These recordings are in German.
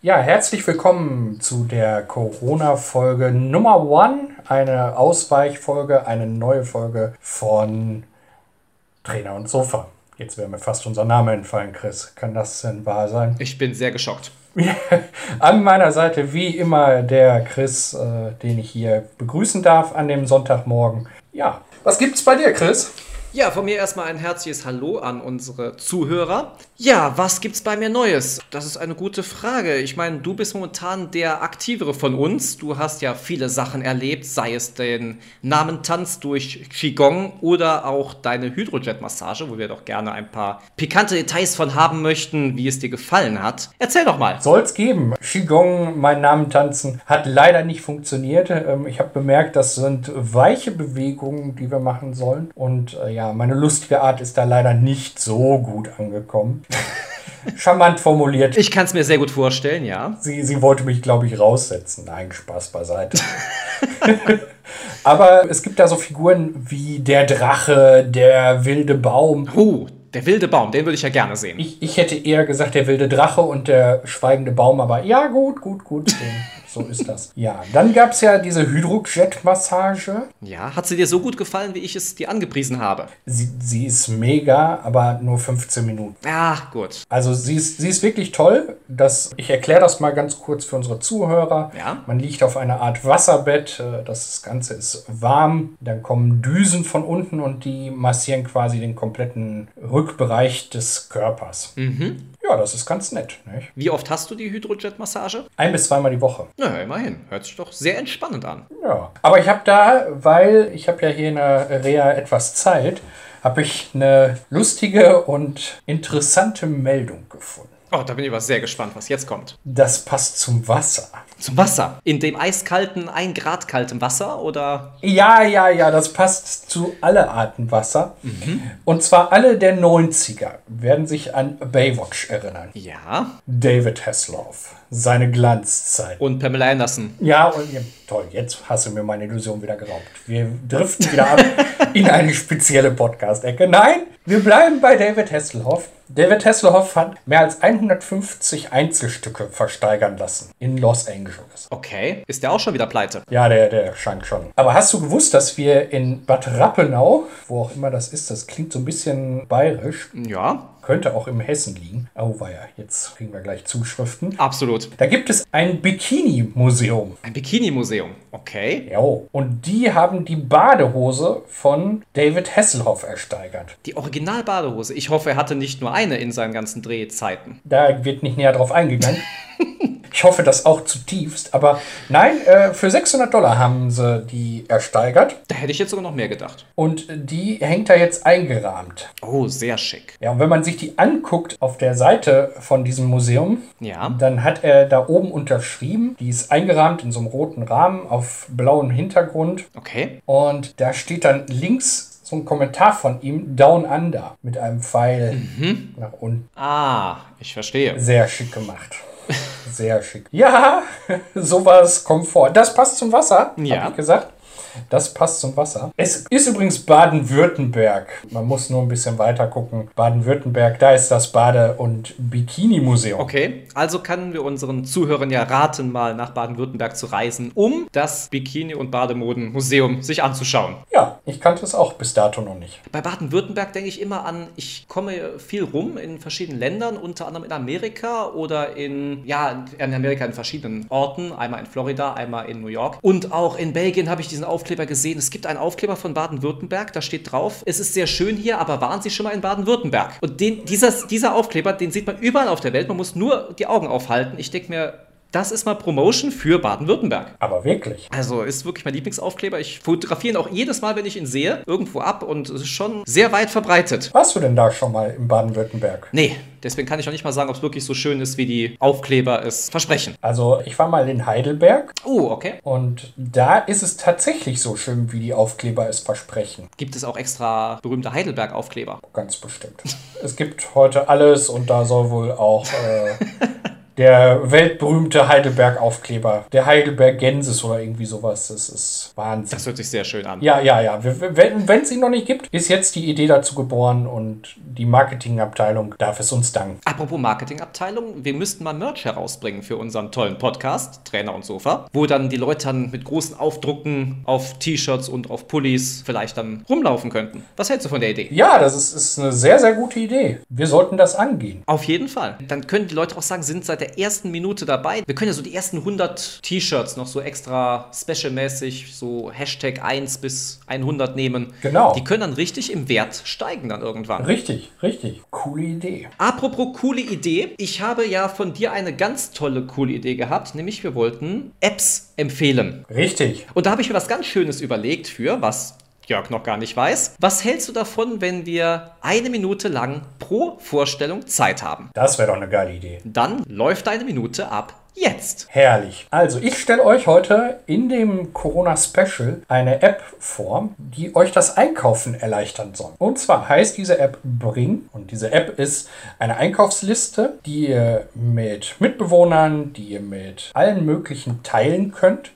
Ja, herzlich willkommen zu der Corona-Folge Nummer One. Eine Ausweichfolge, eine neue Folge von Trainer und Sofa. Jetzt wäre mir fast unser Name entfallen, Chris. Kann das denn wahr sein? Ich bin sehr geschockt. an meiner Seite wie immer der Chris, äh, den ich hier begrüßen darf an dem Sonntagmorgen. Ja, was gibt's bei dir, Chris? Ja, von mir erstmal ein herzliches Hallo an unsere Zuhörer. Ja, was gibt's bei mir Neues? Das ist eine gute Frage. Ich meine, du bist momentan der aktivere von uns. Du hast ja viele Sachen erlebt, sei es den Namentanz durch Qigong oder auch deine Hydrojet-Massage, wo wir doch gerne ein paar pikante Details von haben möchten, wie es dir gefallen hat. Erzähl doch mal. Soll's geben. Qigong, mein Namentanzen, hat leider nicht funktioniert. Ähm, ich habe bemerkt, das sind weiche Bewegungen, die wir machen sollen. Und äh, ja, meine lustige Art ist da leider nicht so gut angekommen. Charmant formuliert. Ich kann es mir sehr gut vorstellen, ja. Sie, sie wollte mich, glaube ich, raussetzen. Nein, Spaß beiseite. Aber es gibt da so Figuren wie der Drache, der wilde Baum. Uh, der wilde Baum, den würde ich ja gerne sehen. Ich, ich hätte eher gesagt, der wilde Drache und der schweigende Baum, aber ja, gut, gut, gut. So ist das. Ja, dann gab es ja diese Hydrojet-Massage. Ja, hat sie dir so gut gefallen, wie ich es dir angepriesen habe? Sie, sie ist mega, aber nur 15 Minuten. Ach, gut. Also sie ist, sie ist wirklich toll. Das, ich erkläre das mal ganz kurz für unsere Zuhörer. Ja. Man liegt auf einer Art Wasserbett. äh, Das Ganze ist warm. Dann kommen Düsen von unten und die massieren quasi den kompletten Rückbereich des Körpers. Mhm. Ja, das ist ganz nett. Nicht? Wie oft hast du die Hydrojet-Massage? Ein bis zweimal die Woche. Na, immerhin. Hört sich doch sehr entspannend an. Ja, aber ich habe da, weil ich habe ja hier in der Reha etwas Zeit, habe ich eine lustige und interessante Meldung gefunden. Oh, da bin ich aber sehr gespannt, was jetzt kommt. Das passt zum Wasser. Zum Wasser. In dem eiskalten, ein Grad kaltem Wasser oder? Ja, ja, ja, das passt zu alle Arten Wasser. Und zwar alle der 90er werden sich an Baywatch erinnern. Ja. David Hasselhoff, seine Glanzzeit. Und Pamela Anderson. Ja, und ja, toll, jetzt hast du mir meine Illusion wieder geraubt. Wir driften wieder ab in eine spezielle Podcast-Ecke. Nein, wir bleiben bei David Hasselhoff. David Hasselhoff hat mehr als 150 Einzelstücke versteigern lassen in Los Angeles. Okay. Ist der auch schon wieder pleite? Ja, der, der scheint schon. Aber hast du gewusst, dass wir in Bad Rappenau, wo auch immer das ist, das klingt so ein bisschen bayerisch, Ja. Könnte auch im Hessen liegen. Oh, weia, jetzt kriegen wir gleich Zuschriften. Absolut. Da gibt es ein Bikini-Museum. Ein Bikini-Museum. Okay. Ja, und die haben die Badehose von David Hasselhoff ersteigert. Die Original-Badehose. Ich hoffe, er hatte nicht nur eine in seinen ganzen Drehzeiten. Da wird nicht näher drauf eingegangen. Ich hoffe das auch zutiefst. Aber nein, äh, für 600 Dollar haben sie die ersteigert. Da hätte ich jetzt sogar noch mehr gedacht. Und die hängt da jetzt eingerahmt. Oh, sehr schick. Ja, und wenn man sich die anguckt auf der Seite von diesem Museum, Ja. dann hat er da oben unterschrieben, die ist eingerahmt in so einem roten Rahmen auf blauem Hintergrund. Okay. Und da steht dann links so ein Kommentar von ihm, Down Under, mit einem Pfeil nach unten. Ah, ich verstehe. Sehr schick gemacht. Sehr schick. Ja, sowas kommt vor. Das passt zum Wasser, Ja. habe ich gesagt. Das passt zum Wasser. Es ist übrigens Baden-Württemberg. Man muss nur ein bisschen weiter gucken. Baden-Württemberg, da ist das Bade- und Bikini-Museum. Okay, also können wir unseren Zuhörern ja raten, mal nach Baden-Württemberg zu reisen, um das Bikini- und Bademodenmuseum sich anzuschauen. Ja, ich kannte es auch bis dato noch nicht. Bei Baden-Württemberg denke ich immer an, ich komme viel rum in verschiedenen Ländern, unter anderem in Amerika oder in, ja, in Amerika in verschiedenen Orten, einmal in Florida, einmal in New York. Und auch in Belgien habe ich diesen Aufkleber gesehen. Es gibt einen Aufkleber von Baden-Württemberg, da steht drauf, es ist sehr schön hier, aber waren Sie schon mal in Baden-Württemberg? Und den, dieser, dieser Aufkleber, den sieht man überall auf der Welt, man muss nur die Augen aufhalten. Ich denke mir, das ist mal Promotion für Baden-Württemberg. Aber wirklich. Also ist wirklich mein Lieblingsaufkleber. Ich fotografiere ihn auch jedes Mal, wenn ich ihn sehe, irgendwo ab und es ist schon sehr weit verbreitet. Warst du denn da schon mal in Baden-Württemberg? Nee, deswegen kann ich auch nicht mal sagen, ob es wirklich so schön ist, wie die Aufkleber es versprechen. Also, ich war mal in Heidelberg Oh, okay. und da ist es tatsächlich so schön, wie die Aufkleber es versprechen. Gibt es auch extra berühmte Heidelberg-Aufkleber? Ganz bestimmt. es gibt heute alles und da soll wohl auch äh, Der weltberühmte Heidelberg-Aufkleber. Der Heidelberg Gensis oder irgendwie sowas. Das ist Wahnsinn. Das hört sich sehr schön an. Ja, ja, ja. Wenn es ihn noch nicht gibt, ist jetzt die Idee dazu geboren und die Marketingabteilung darf es uns danken. Apropos Marketingabteilung, wir müssten mal Merch herausbringen für unseren tollen Podcast, Trainer und Sofa, wo dann die Leute dann mit großen Aufdrucken auf T-Shirts und auf Pullis vielleicht dann rumlaufen könnten. Was hältst du von der Idee? Ja, das ist, ist eine sehr, sehr gute Idee. Wir sollten das angehen. Auf jeden Fall. Dann können die Leute auch sagen, sind seit der ersten Minute dabei. Wir können ja so die ersten 100 T-Shirts noch so extra specialmäßig, so Hashtag 1 bis 100 nehmen. Genau. Die können dann richtig im Wert steigen dann irgendwann. Richtig, richtig. Coole Idee. Apropos coole Idee. Ich habe ja von dir eine ganz tolle, coole Idee gehabt, nämlich wir wollten Apps empfehlen. Richtig. Und da habe ich mir was ganz Schönes überlegt für, was Jörg noch gar nicht weiß. Was hältst du davon, wenn wir eine Minute lang pro Vorstellung Zeit haben? Das wäre doch eine geile Idee. Dann läuft deine Minute ab jetzt. Herrlich. Also ich stelle euch heute in dem Corona-Special eine App vor, die euch das Einkaufen erleichtern soll. Und zwar heißt diese App Bring und diese App ist eine Einkaufsliste, die ihr mit Mitbewohnern, die ihr mit allen möglichen teilen könnt.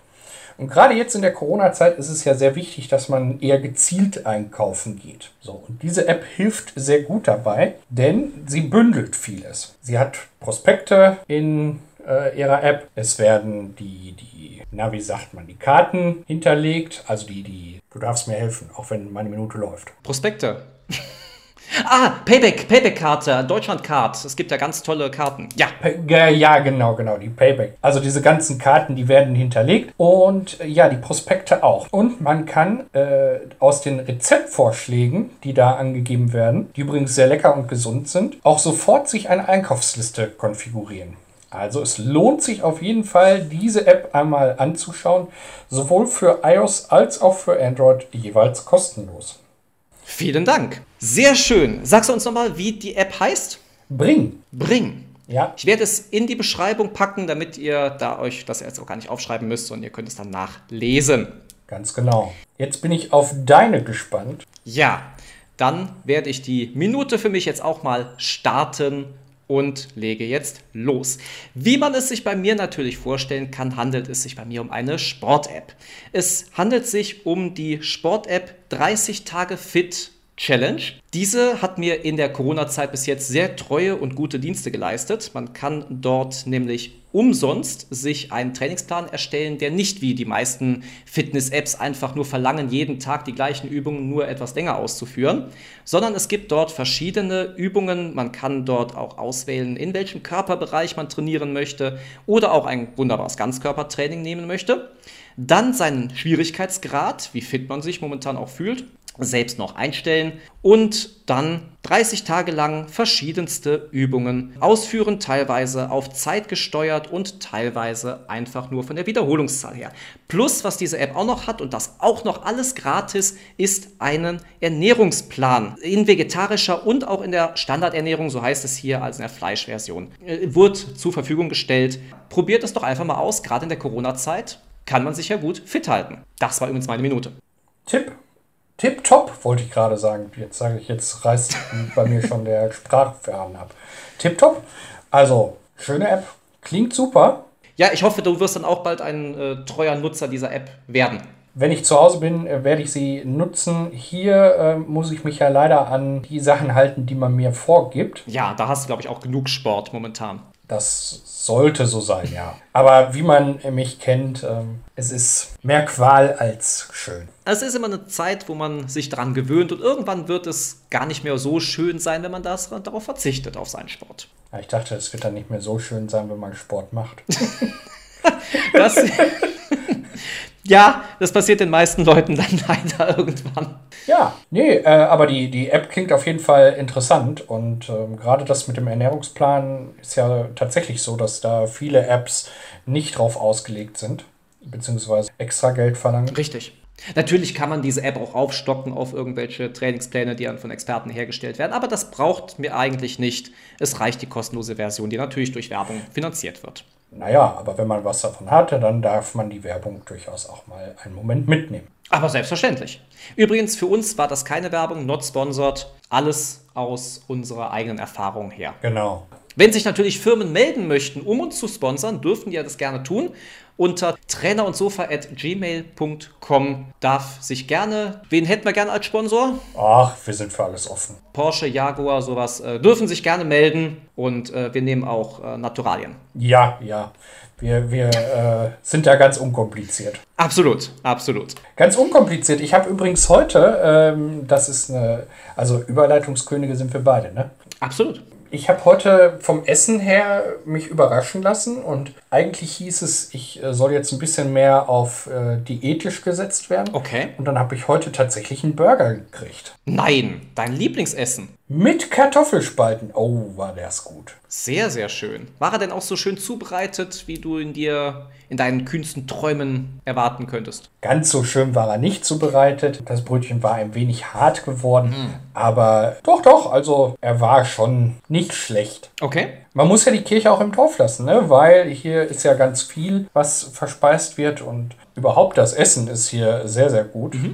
Und gerade jetzt in der Corona-Zeit ist es ja sehr wichtig, dass man eher gezielt einkaufen geht. So, und diese App hilft sehr gut dabei, denn sie bündelt vieles. Sie hat Prospekte in äh, ihrer App. Es werden die, die, na, wie sagt man, die Karten hinterlegt. Also die, die, du darfst mir helfen, auch wenn meine Minute läuft. Prospekte. Ah, Payback, Payback-Karte, Deutschland-Card. Es gibt ja ganz tolle Karten. Ja. Ja, genau, genau, die Payback. Also diese ganzen Karten, die werden hinterlegt und äh, ja, die Prospekte auch. Und man kann äh, aus den Rezeptvorschlägen, die da angegeben werden, die übrigens sehr lecker und gesund sind, auch sofort sich eine Einkaufsliste konfigurieren. Also es lohnt sich auf jeden Fall, diese App einmal anzuschauen, sowohl für iOS als auch für Android jeweils kostenlos. Vielen Dank. Sehr schön. Sagst du uns nochmal, wie die App heißt? Bring. Bring. Ja. Ich werde es in die Beschreibung packen, damit ihr da euch das jetzt auch gar nicht aufschreiben müsst und ihr könnt es dann nachlesen. Ganz genau. Jetzt bin ich auf deine gespannt. Ja, dann werde ich die Minute für mich jetzt auch mal starten und lege jetzt los. Wie man es sich bei mir natürlich vorstellen kann, handelt es sich bei mir um eine Sport-App. Es handelt sich um die Sport-App 30 Tage Fit Challenge. Diese hat mir in der Corona-Zeit bis jetzt sehr treue und gute Dienste geleistet. Man kann dort nämlich umsonst sich einen Trainingsplan erstellen, der nicht wie die meisten Fitness-Apps einfach nur verlangen, jeden Tag die gleichen Übungen nur etwas länger auszuführen, sondern es gibt dort verschiedene Übungen. Man kann dort auch auswählen, in welchem Körperbereich man trainieren möchte oder auch ein wunderbares Ganzkörpertraining nehmen möchte. Dann seinen Schwierigkeitsgrad, wie fit man sich momentan auch fühlt selbst noch einstellen und dann 30 Tage lang verschiedenste Übungen ausführen, teilweise auf Zeit gesteuert und teilweise einfach nur von der Wiederholungszahl her. Plus, was diese App auch noch hat und das auch noch alles gratis, ist einen Ernährungsplan in vegetarischer und auch in der Standardernährung, so heißt es hier, als in der Fleischversion, äh, wird zur Verfügung gestellt. Probiert es doch einfach mal aus, gerade in der Corona-Zeit kann man sich ja gut fit halten. Das war übrigens meine Minute. Tipp Tipptopp, wollte ich gerade sagen. Jetzt sage ich, jetzt reißt bei mir schon der Sprachfaden ab. Tipptopp. Also, schöne App. Klingt super. Ja, ich hoffe, du wirst dann auch bald ein äh, treuer Nutzer dieser App werden. Wenn ich zu Hause bin, äh, werde ich sie nutzen. Hier äh, muss ich mich ja leider an die Sachen halten, die man mir vorgibt. Ja, da hast du, glaube ich, auch genug Sport momentan. Das sollte so sein, ja. Aber wie man mich kennt, ähm, es ist mehr Qual als schön. Es ist immer eine Zeit, wo man sich daran gewöhnt und irgendwann wird es gar nicht mehr so schön sein, wenn man das, darauf verzichtet, auf seinen Sport. Ja, ich dachte, es wird dann nicht mehr so schön sein, wenn man Sport macht. das, ja, das passiert den meisten Leuten dann leider irgendwann. Ja, nee, äh, aber die, die App klingt auf jeden Fall interessant und ähm, gerade das mit dem Ernährungsplan ist ja tatsächlich so, dass da viele Apps nicht drauf ausgelegt sind, beziehungsweise extra Geld verlangen. Richtig. Natürlich kann man diese App auch aufstocken auf irgendwelche Trainingspläne, die dann von Experten hergestellt werden, aber das braucht mir eigentlich nicht. Es reicht die kostenlose Version, die natürlich durch Werbung finanziert wird. Naja, aber wenn man was davon hatte, dann darf man die Werbung durchaus auch mal einen Moment mitnehmen. Aber selbstverständlich. Übrigens, für uns war das keine Werbung, not sponsored. Alles aus unserer eigenen Erfahrung her. Genau. Wenn sich natürlich Firmen melden möchten, um uns zu sponsern, dürfen die ja das gerne tun. Unter trainer und sofa at gmail.com darf sich gerne, wen hätten wir gerne als Sponsor? Ach, wir sind für alles offen. Porsche, Jaguar, sowas, äh, dürfen sich gerne melden und äh, wir nehmen auch äh, Naturalien. Ja, ja. Wir, wir äh, sind da ganz unkompliziert. Absolut, absolut. Ganz unkompliziert. Ich habe übrigens heute, ähm, das ist eine, also Überleitungskönige sind wir beide, ne? Absolut. Ich habe heute vom Essen her mich überraschen lassen und eigentlich hieß es, ich äh, soll jetzt ein bisschen mehr auf äh, diätisch gesetzt werden. Okay. Und dann habe ich heute tatsächlich einen Burger gekriegt. Nein, dein Lieblingsessen. Mit Kartoffelspalten. Oh, war das gut. Sehr, sehr schön. War er denn auch so schön zubereitet, wie du ihn dir in deinen kühnsten Träumen erwarten könntest? Ganz so schön war er nicht zubereitet. Das Brötchen war ein wenig hart geworden. Aber doch, doch, also er war schon nicht schlecht. Okay. Man muss ja die Kirche auch im Dorf lassen, ne? weil hier ist ja ganz viel, was verspeist wird und überhaupt das Essen ist hier sehr, sehr gut. Äh,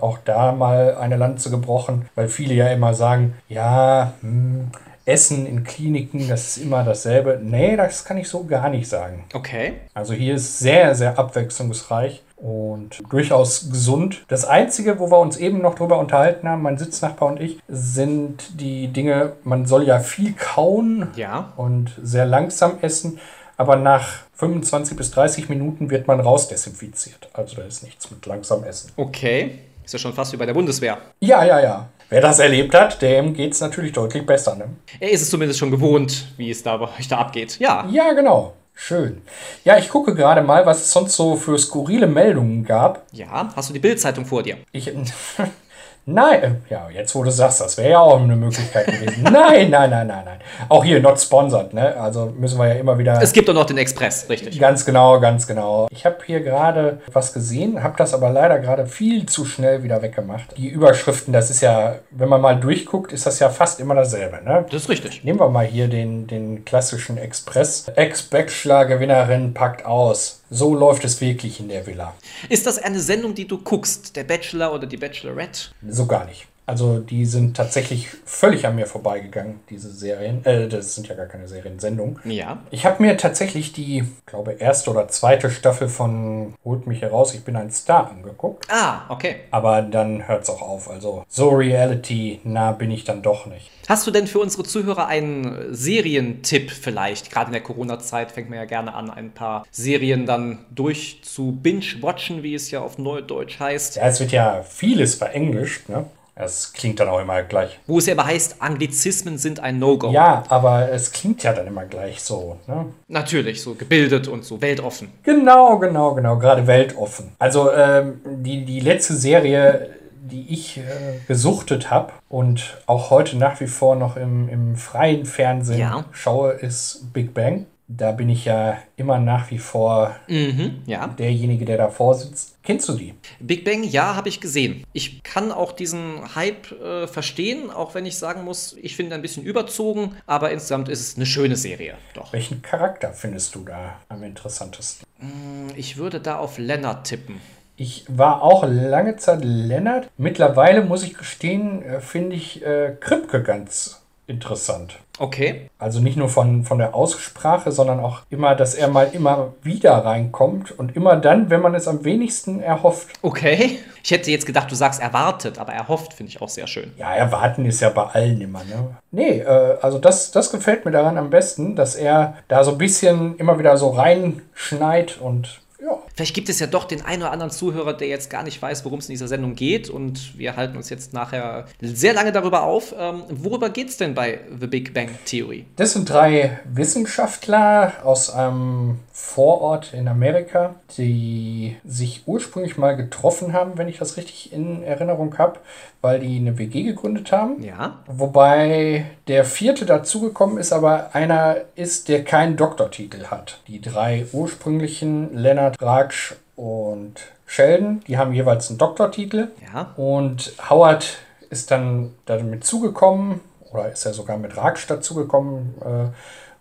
auch da mal eine Lanze gebrochen, weil viele ja immer sagen, ja, hm, Essen in Kliniken, das ist immer dasselbe. Nee, das kann ich so gar nicht sagen. Okay. Also hier ist sehr, sehr abwechslungsreich und durchaus gesund. Das Einzige, wo wir uns eben noch drüber unterhalten haben, mein Sitznachbar und ich, sind die Dinge, man soll ja viel kauen Ja. und sehr langsam essen, aber nach 25 bis 30 Minuten wird man rausdesinfiziert. Also da ist nichts mit langsam essen. Okay. Ist ja schon fast wie bei der Bundeswehr. Ja, ja, ja. Wer das erlebt hat, dem geht es natürlich deutlich besser. Ne? Er ist es zumindest schon gewohnt, wie es da bei euch da abgeht. Ja. Ja, genau. Schön. Ja, ich gucke gerade mal, was es sonst so für skurrile Meldungen gab. Ja. Hast du die Bildzeitung vor dir? Ich. Nein, äh, ja, jetzt wo du sagst, das wäre ja auch eine Möglichkeit gewesen. Nein, nein, nein, nein, nein. Auch hier not sponsored, ne? Also müssen wir ja immer wieder. Es gibt doch noch den Express, richtig. Ganz genau, ganz genau. Ich habe hier gerade was gesehen, habe das aber leider gerade viel zu schnell wieder weggemacht. Die Überschriften, das ist ja, wenn man mal durchguckt, ist das ja fast immer dasselbe, ne? Das ist richtig. Nehmen wir mal hier den, den klassischen Express. Ex-Bachelor-Gewinnerin packt aus. So läuft es wirklich in der Villa. Ist das eine Sendung, die du guckst? Der Bachelor oder die Bachelorette? So gar nicht. Also die sind tatsächlich völlig an mir vorbeigegangen, diese Serien. Äh, das sind ja gar keine Seriensendungen. Ja. Ich habe mir tatsächlich die, glaube erste oder zweite Staffel von Holt mich heraus, ich bin ein Star angeguckt. Ah, okay. Aber dann hört es auch auf. Also so Reality, nah bin ich dann doch nicht. Hast du denn für unsere Zuhörer einen Serientipp vielleicht? Gerade in der Corona-Zeit fängt man ja gerne an, ein paar Serien dann durch zu binge-watchen, wie es ja auf Neudeutsch heißt. Ja, es wird ja vieles verenglischt, ne? Das klingt dann auch immer gleich. Wo es ja aber heißt, Anglizismen sind ein No-Go. Ja, aber es klingt ja dann immer gleich so, ne? Natürlich, so gebildet und so weltoffen. Genau, genau, genau. Gerade weltoffen. Also ähm, die, die letzte Serie, die ich äh, gesuchtet habe und auch heute nach wie vor noch im, im freien Fernsehen Ja. schaue, ist Big Bang. Da bin ich ja immer nach wie vor Mhm, ja. derjenige, der davor sitzt. Kennst du die? Big Bang, ja, habe ich gesehen. Ich kann auch diesen Hype äh, verstehen, auch wenn ich sagen muss, ich finde ein bisschen überzogen, aber insgesamt ist es eine schöne Serie. Doch. Welchen Charakter findest du da am interessantesten? Ich würde da auf Lennart tippen. Ich war auch lange Zeit Lennart. Mittlerweile muss ich gestehen, äh, finde ich äh, Kripke ganz interessant. Okay. Also nicht nur von, von der Aussprache, sondern auch immer, dass er mal immer wieder reinkommt und immer dann, wenn man es am wenigsten erhofft. Okay. Ich hätte jetzt gedacht, du sagst erwartet, aber erhofft finde ich auch sehr schön. Ja, erwarten ist ja bei allen immer, ne? Nee, äh, also das, das gefällt mir daran am besten, dass er da so ein bisschen immer wieder so reinschneit und ja. Vielleicht gibt es ja doch den einen oder anderen Zuhörer, der jetzt gar nicht weiß, worum es in dieser Sendung geht. Und wir halten uns jetzt nachher sehr lange darüber auf. Ähm, worüber geht es denn bei The Big Bang Theory? Das sind drei Wissenschaftler aus einem Vorort in Amerika, die sich ursprünglich mal getroffen haben, wenn ich das richtig in Erinnerung habe, weil die eine WG gegründet haben. Ja. Wobei der vierte dazugekommen ist, aber einer ist, der keinen Doktortitel hat. Die drei ursprünglichen, Leonard, Raj und Sheldon, die haben jeweils einen Doktortitel. Ja. Und Howard ist dann damit zugekommen, oder ist er sogar mit Raj dazugekommen. Äh,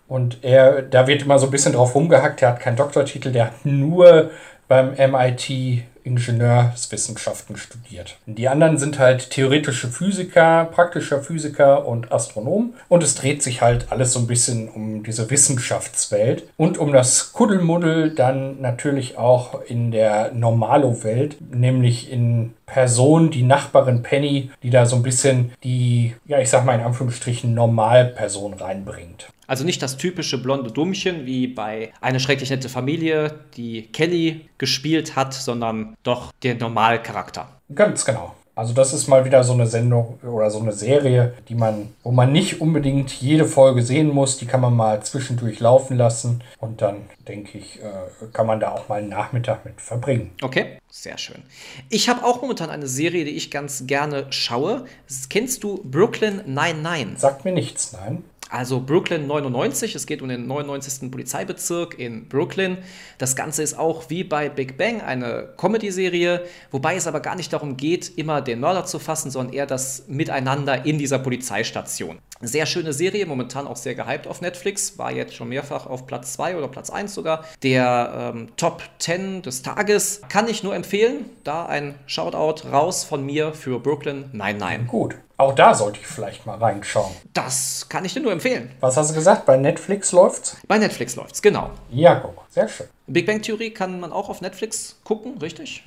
und er, da wird immer so ein bisschen drauf rumgehackt, der hat keinen Doktortitel, der hat nur beim MIT Ingenieurswissenschaften studiert. Die anderen sind halt theoretische Physiker, praktischer Physiker und Astronom. Und es dreht sich halt alles so ein bisschen um diese Wissenschaftswelt und um das Kuddelmuddel dann natürlich auch in der Normalo-Welt, nämlich in Person, die Nachbarin Penny, die da so ein bisschen die, ja, ich sag mal in Anführungsstrichen, Normalperson reinbringt. Also nicht das typische blonde Dummchen wie bei Eine schrecklich nette Familie, die Kelly gespielt hat, sondern doch der Normalcharakter. Ganz genau. Also das ist mal wieder so eine Sendung oder so eine Serie, die man, wo man nicht unbedingt jede Folge sehen muss, die kann man mal zwischendurch laufen lassen und dann denke ich, äh, kann man da auch mal einen Nachmittag mit verbringen. Okay, sehr schön. Ich habe auch momentan eine Serie, die ich ganz gerne schaue. Kennst du Brooklyn 99? Sagt mir nichts, nein. Also Brooklyn 99, es geht um den 99. Polizeibezirk in Brooklyn. Das Ganze ist auch wie bei Big Bang eine Comedy-Serie, wobei es aber gar nicht darum geht, immer den Mörder zu fassen, sondern eher das Miteinander in dieser Polizeistation. Sehr schöne Serie, momentan auch sehr gehypt auf Netflix, war jetzt schon mehrfach auf Platz 2 oder Platz 1 sogar. Der ähm, Top 10 des Tages kann ich nur empfehlen. Da ein Shoutout raus von mir für Brooklyn 99. Gut. Auch da sollte ich vielleicht mal reinschauen. Das kann ich dir nur empfehlen. Was hast du gesagt? Bei Netflix läuft's? Bei Netflix läuft's, genau. Ja, guck, sehr schön. Big Bang Theory kann man auch auf Netflix gucken, richtig?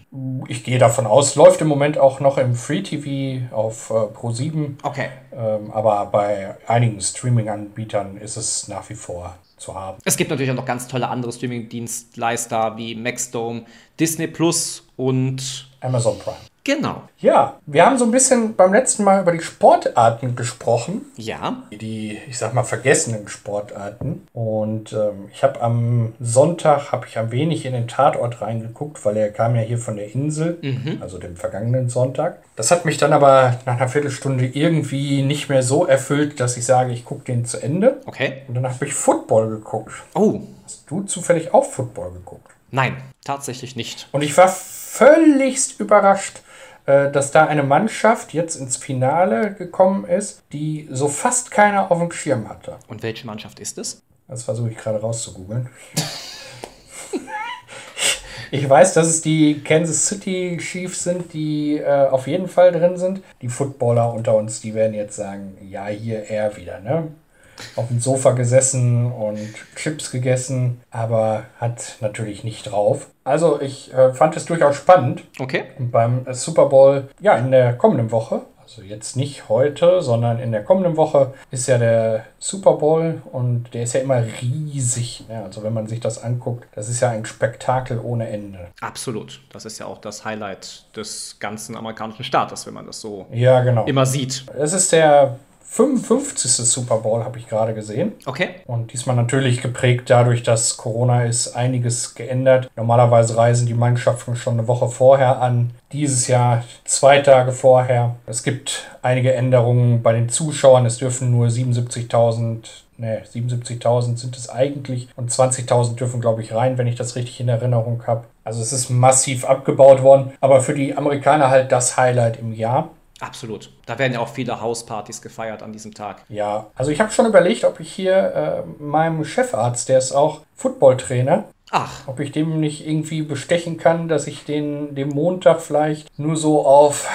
Ich gehe davon aus, läuft im Moment auch noch im Free TV auf äh, Pro7. Okay. Ähm, aber bei einigen Streaming-Anbietern ist es nach wie vor zu haben. Es gibt natürlich auch noch ganz tolle andere Streaming-Dienstleister wie Maxdome, Disney Plus und Amazon Prime. Genau. Ja, wir haben so ein bisschen beim letzten Mal über die Sportarten gesprochen. Ja. Die, ich sag mal, vergessenen Sportarten. Und ähm, ich habe am Sonntag, habe ich ein wenig in den Tatort reingeguckt, weil er kam ja hier von der Insel, Mhm. also dem vergangenen Sonntag. Das hat mich dann aber nach einer Viertelstunde irgendwie nicht mehr so erfüllt, dass ich sage, ich gucke den zu Ende. Okay. Und dann habe ich Football geguckt. Oh, Hast du zufällig auch Football geguckt? nein, tatsächlich nicht. Und ich war völligst überrascht, dass da eine Mannschaft jetzt ins Finale gekommen ist, die so fast keiner auf dem Schirm hatte. Und welche Mannschaft ist es? Das versuche ich gerade rauszugoogeln. Ich weiß, dass es die Kansas City Chiefs sind, die äh, auf jeden Fall drin sind. Die Footballer unter uns, die werden jetzt sagen, ja, hier er wieder, ne? Auf dem Sofa gesessen und Chips gegessen, aber hat natürlich nicht drauf. Also ich äh, fand es durchaus spannend. Okay. Und beim Super Bowl, ja, in der kommenden Woche, also jetzt nicht heute, sondern in der kommenden Woche ist ja der Super Bowl und der ist ja immer riesig. Ja, also wenn man sich das anguckt, das ist ja ein Spektakel ohne Ende. Absolut. Das ist ja auch das Highlight des ganzen amerikanischen Staates, wenn man das so Ja, genau. immer sieht. Es ist der 55. Super Bowl, habe ich gerade gesehen. Okay. Und diesmal natürlich geprägt dadurch, dass Corona ist, einiges geändert. Normalerweise reisen die Mannschaften schon eine Woche vorher an. Dieses Jahr zwei Tage vorher. Es gibt einige Änderungen bei den Zuschauern. Es dürfen nur 77.000, ne, 77.000 sind es eigentlich. Und 20.000 dürfen, glaube ich, rein, wenn ich das richtig in Erinnerung habe. Also es ist massiv abgebaut worden. Aber für die Amerikaner halt das Highlight im Jahr. Absolut. Da werden ja auch viele Hauspartys gefeiert an diesem Tag. Ja, also ich habe schon überlegt, ob ich hier äh, meinem Chefarzt, der ist auch Footballtrainer, Ach, ob ich dem nicht irgendwie bestechen kann, dass ich den dem Montag vielleicht nur so auf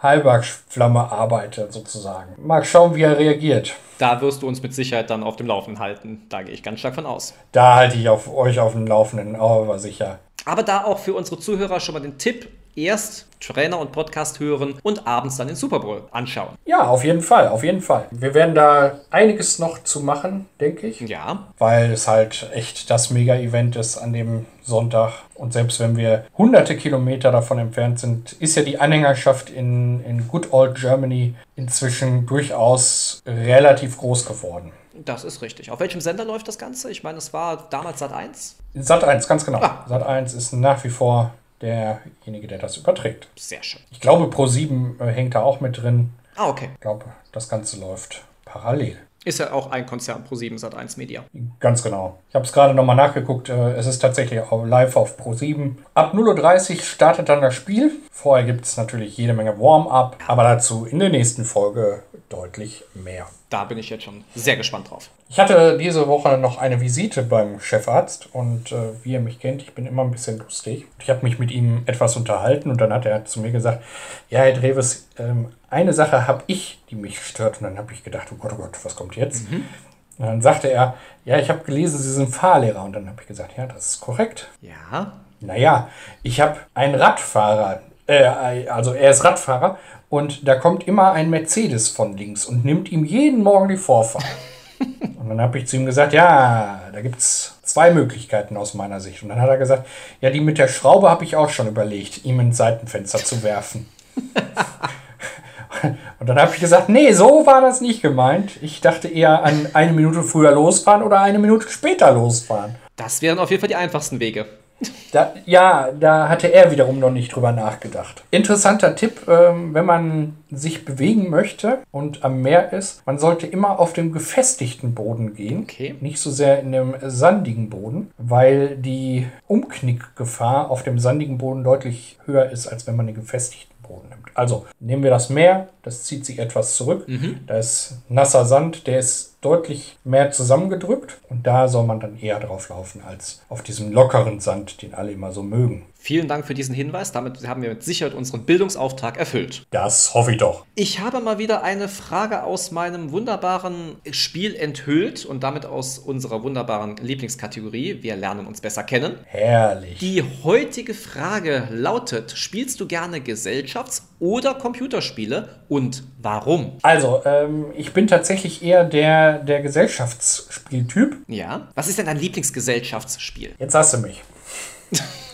Halbwachsflamme arbeite, sozusagen. Mal schauen, wie er reagiert. da wirst du uns mit Sicherheit dann auf dem Laufenden halten. Da gehe ich ganz stark von aus. Da halte ich auf euch auf dem Laufenden, aber sicher. Aber da auch für unsere Zuhörer schon mal den Tipp, erst Trainer und Podcast hören und abends dann den Super Bowl anschauen. Ja, auf jeden Fall, auf jeden Fall. Wir werden da einiges noch zu machen, denke ich. Ja, weil es halt echt das Mega-Event ist an dem Sonntag. Und selbst wenn wir hunderte Kilometer davon entfernt sind, ist ja die Anhängerschaft in, in Good Old Germany inzwischen durchaus relativ groß geworden. das ist richtig. Auf welchem Sender läuft das Ganze? Ich meine, es war damals Sat 1. Sat 1, ganz genau. Ah. Sat 1 ist nach wie vor derjenige, der das überträgt. Sehr schön. Ich glaube, Pro7 äh, hängt da auch mit drin. Ah, okay. Ich glaube, das Ganze läuft parallel. Ist ja auch ein Konzern Pro7 Sat 1 Media. Ganz genau. Ich habe es gerade nochmal nachgeguckt. äh, Es ist tatsächlich auch live auf Pro7. Ab 0.30 Uhr startet dann das Spiel. Vorher gibt es natürlich jede Menge Warm-up, aber dazu in der nächsten Folge deutlich mehr. Da bin ich jetzt schon sehr gespannt drauf. Ich hatte diese Woche noch eine Visite beim Chefarzt und äh, wie ihr mich kennt, ich bin immer ein bisschen lustig. Ich habe mich mit ihm etwas unterhalten und dann hat er zu mir gesagt, ja, Herr Dreves, ähm, eine Sache habe ich, die mich stört. Und dann habe ich gedacht, oh Gott, oh Gott, was kommt jetzt? Und dann sagte er, ja, ich habe gelesen, Sie sind Fahrlehrer. Und dann habe ich gesagt, ja, das ist korrekt. Ja. Naja, ich habe einen Radfahrer, äh, also er ist Radfahrer und da kommt immer ein Mercedes von links und nimmt ihm jeden Morgen die Vorfahrt. und dann habe ich zu ihm gesagt, ja, da gibt es zwei Möglichkeiten aus meiner Sicht. Und dann hat er gesagt, ja, die mit der Schraube habe ich auch schon überlegt, ihm ins Seitenfenster zu werfen. Und dann habe ich gesagt, nee, so war das nicht gemeint. Ich dachte eher an eine Minute früher losfahren oder eine Minute später losfahren. Das wären auf jeden Fall die einfachsten Wege. Da, ja, da hatte er wiederum noch nicht drüber nachgedacht. Interessanter Tipp, ähm, wenn man sich bewegen möchte und am Meer ist, man sollte immer auf dem gefestigten Boden gehen, Okay. nicht so sehr in dem sandigen Boden, weil die Umknickgefahr auf dem sandigen Boden deutlich höher ist, als wenn man den gefestigten Boden nimmt. Also nehmen wir das Meer, das zieht sich etwas zurück, da ist nasser Sand, der ist deutlich mehr zusammengedrückt. Und da soll man dann eher drauf laufen als auf diesem lockeren Sand, den alle immer so mögen. Vielen Dank für diesen Hinweis. Damit haben wir mit Sicherheit unseren Bildungsauftrag erfüllt. Das hoffe ich doch. Ich habe mal wieder eine Frage aus meinem wunderbaren Spiel enthüllt und damit aus unserer wunderbaren Lieblingskategorie. Wir lernen uns besser kennen. Herrlich. Die heutige Frage lautet: Spielst du gerne Gesellschafts- oder Computerspiele und warum? Also, ähm, ich bin tatsächlich eher der, der Gesellschaftsspieltyp. Ja. Was ist denn dein Lieblingsgesellschaftsspiel? Jetzt hast du mich.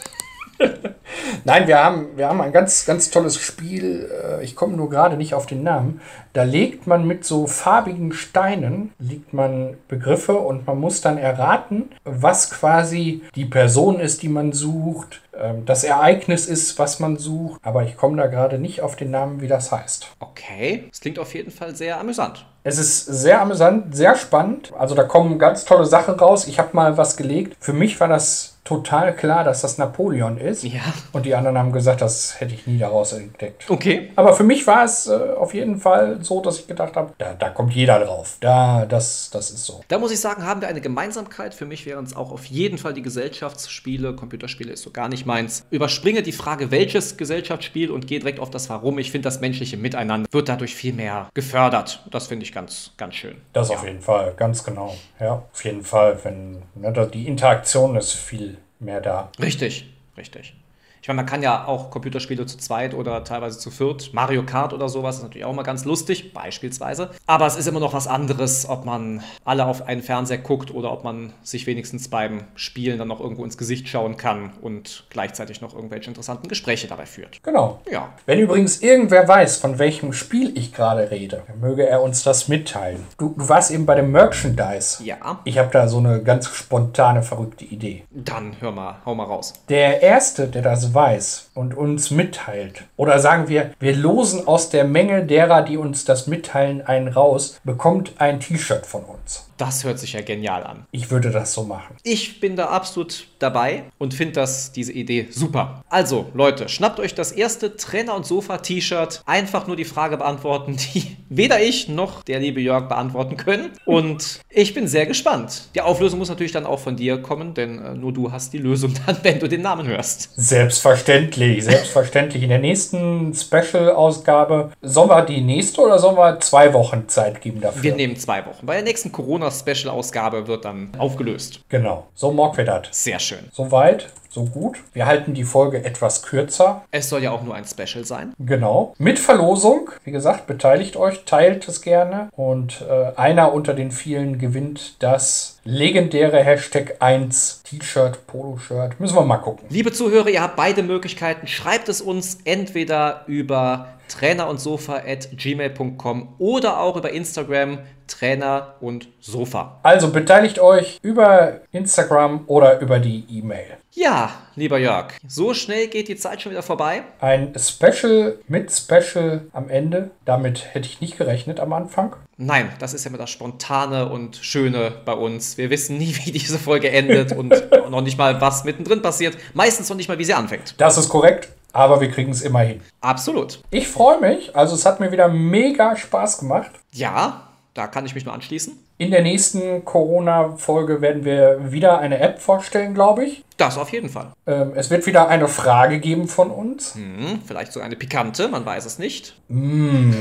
Nein, wir haben, wir haben ein ganz, ganz tolles Spiel. äh, Ich komme nur gerade nicht auf den Namen. Da legt man mit so farbigen Steinen, legt man Begriffe und man muss dann erraten, was quasi die Person ist, die man sucht, ähm, das Ereignis ist, was man sucht. Aber ich komme da gerade nicht auf den Namen, wie das heißt. Okay, das klingt auf jeden Fall sehr amüsant. Es ist sehr amüsant, sehr spannend. Also da kommen ganz tolle Sachen raus. Ich habe mal was gelegt. Für mich war das total klar, dass das Napoleon ist. Ja. Und die anderen haben gesagt, das hätte ich nie daraus entdeckt. Okay. Aber für mich war es äh, auf jeden Fall so, dass ich gedacht habe, da, da kommt jeder drauf. Da, das, das ist so. Da muss ich sagen, haben wir eine Gemeinsamkeit. Für mich wären es auch auf jeden Fall die Gesellschaftsspiele. Computerspiele ist so gar nicht meins. Überspringe die Frage, welches Gesellschaftsspiel und gehe direkt auf das Warum. Ich finde, das menschliche Miteinander wird dadurch viel mehr gefördert. Das finde ich ganz, ganz schön. Das auf jeden Fall, ganz genau. Ja, auf jeden Fall. Wenn ne, die Interaktion ist viel mehr da. Richtig, richtig. Ich meine, man kann ja auch Computerspiele zu zweit oder teilweise zu viert. Mario Kart oder sowas ist natürlich auch mal ganz lustig, beispielsweise. Aber es ist immer noch was anderes, ob man alle auf einen Fernseher guckt oder ob man sich wenigstens beim Spielen dann noch irgendwo ins Gesicht schauen kann und gleichzeitig noch irgendwelche interessanten Gespräche dabei führt. Genau. Ja. Wenn übrigens irgendwer weiß, von welchem Spiel ich gerade rede, möge er uns das mitteilen. Du, du warst eben bei dem Merchandise. Ja. Ich habe da so eine ganz spontane, verrückte Idee. Dann hör mal, hau mal raus. Der Erste, der das weiß und uns mitteilt, oder sagen wir, wir losen aus der Menge derer, die uns das mitteilen, einen raus, bekommt ein T-Shirt von uns. Das hört sich ja genial an. Ich würde das so machen. Ich bin da absolut dabei und finde das diese Idee super. Also, Leute, schnappt euch das erste Trainer- und Sofa-T-Shirt. Einfach nur die Frage beantworten, die weder ich noch der liebe Jörg beantworten können. Und ich bin sehr gespannt. Die Auflösung muss natürlich dann auch von dir kommen, denn äh, nur du hast die Lösung dann, wenn du den Namen hörst. Selbstverständlich, selbstverständlich. In der nächsten Special-Ausgabe, sollen wir die nächste oder sollen wir zwei Wochen Zeit geben dafür? Wir nehmen zwei Wochen. Bei der nächsten Corona-Special-Ausgabe wird dann aufgelöst. Genau, so mag wir das. Sehr schön. Soweit, so gut. Wir halten die Folge etwas kürzer. Es soll ja auch nur ein Special sein. Genau. Mit Verlosung. Wie gesagt, beteiligt euch, teilt es gerne. Und äh, einer unter den vielen gewinnt das legendäre Hashtag 1 T-Shirt, Poloshirt. Müssen wir mal gucken. Liebe Zuhörer, ihr habt beide Möglichkeiten. Schreibt es uns entweder über trainer und sofa at gmail.com oder auch über Instagram Trainer und Sofa. Also beteiligt euch über Instagram oder über die E-Mail. Ja, lieber Jörg, so schnell geht die Zeit schon wieder vorbei. Ein Special mit Special am Ende. Damit hätte ich nicht gerechnet am Anfang. Nein, das ist ja immer das Spontane und Schöne bei uns. Wir wissen nie, wie diese Folge endet und noch nicht mal, was mittendrin passiert. Meistens noch nicht mal, wie sie anfängt. Das ist korrekt, aber wir kriegen es immer hin. Absolut. Ich freue mich. Also es hat mir wieder mega Spaß gemacht. Ja, da kann ich mich nur anschließen. In der nächsten Corona-Folge werden wir wieder eine App vorstellen, glaube ich. Das auf jeden Fall. Ähm, es wird wieder eine Frage geben von uns. Hm, vielleicht so eine pikante, man weiß es nicht. Mmh,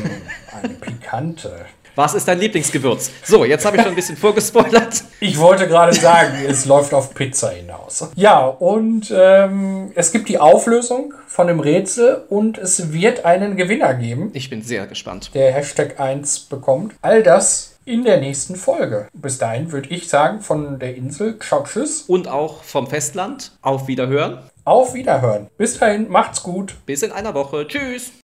eine pikante. Was ist dein Lieblingsgewürz? So, jetzt habe ich schon ein bisschen vorgespoilert. Ich wollte gerade sagen, es läuft auf Pizza hinaus. Ja, und ähm, es gibt die Auflösung von dem Rätsel und es wird einen Gewinner geben, Ich bin sehr gespannt. der Hashtag 1 bekommt. All das in der nächsten Folge. Bis dahin würde ich sagen, von der Insel, ciao, tschüss, Und auch vom Festland. Auf Wiederhören. auf Wiederhören. Bis dahin, macht's gut. Bis in einer Woche. Tschüss.